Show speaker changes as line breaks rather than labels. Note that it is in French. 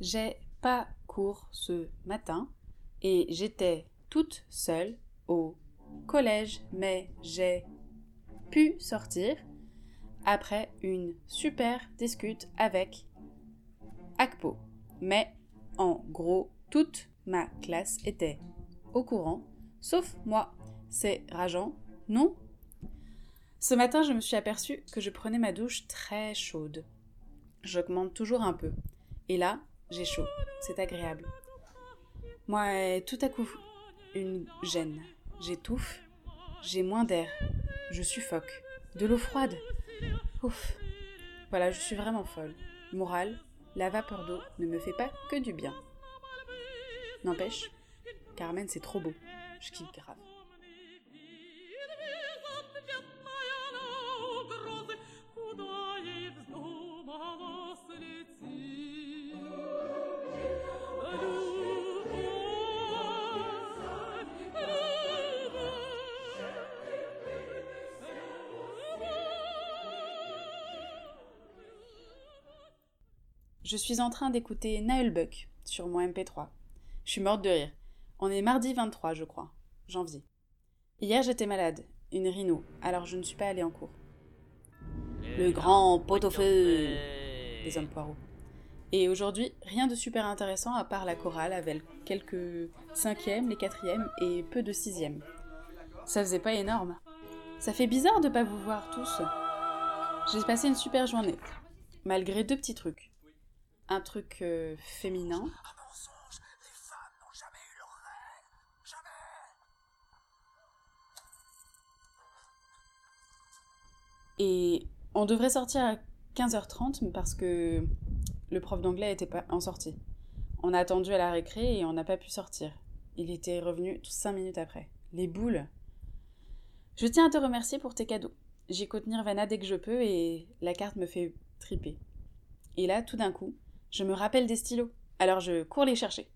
J'ai pas cours ce matin et j'étais toute seule au collège, mais j'ai pu sortir après une super discute avec Akpo. Mais en gros, toute ma classe était au courant, sauf moi. C'est rageant, non? Ce matin, je me suis aperçue que je prenais ma douche très chaude. J'augmente toujours un peu. Et là, j'ai chaud. C'est agréable. Moi, tout à coup, une gêne. J'étouffe. J'ai moins d'air. Je suffoque. De l'eau froide. Ouf. Voilà, je suis vraiment folle. Morale, la vapeur d'eau ne me fait pas que du bien. N'empêche, Carmen, c'est trop beau. Je kiffe grave. Je suis en train d'écouter Naël Buck sur mon MP3. Je suis morte de rire. On est mardi 23, je crois, janvier. Hier, j'étais malade, une rhino, alors je ne suis pas allée en cours. Le grand pot-au-feu des hommes poireaux. Et aujourd'hui, rien de super intéressant à part la chorale avec quelques cinquièmes, les quatrièmes et peu de sixièmes. Ça faisait pas énorme. Ça fait bizarre de pas vous voir tous. J'ai passé une super journée, malgré deux petits trucs un truc euh, féminin. Et on devrait sortir à 15h30 parce que le prof d'anglais était pas en sortie. On a attendu à la récré et on n'a pas pu sortir. Il était revenu 5 minutes après. Les boules. Je tiens à te remercier pour tes cadeaux. J'écoute Nirvana dès que je peux et la carte me fait triper. Et là, tout d'un coup, je me rappelle des stylos, alors je cours les chercher.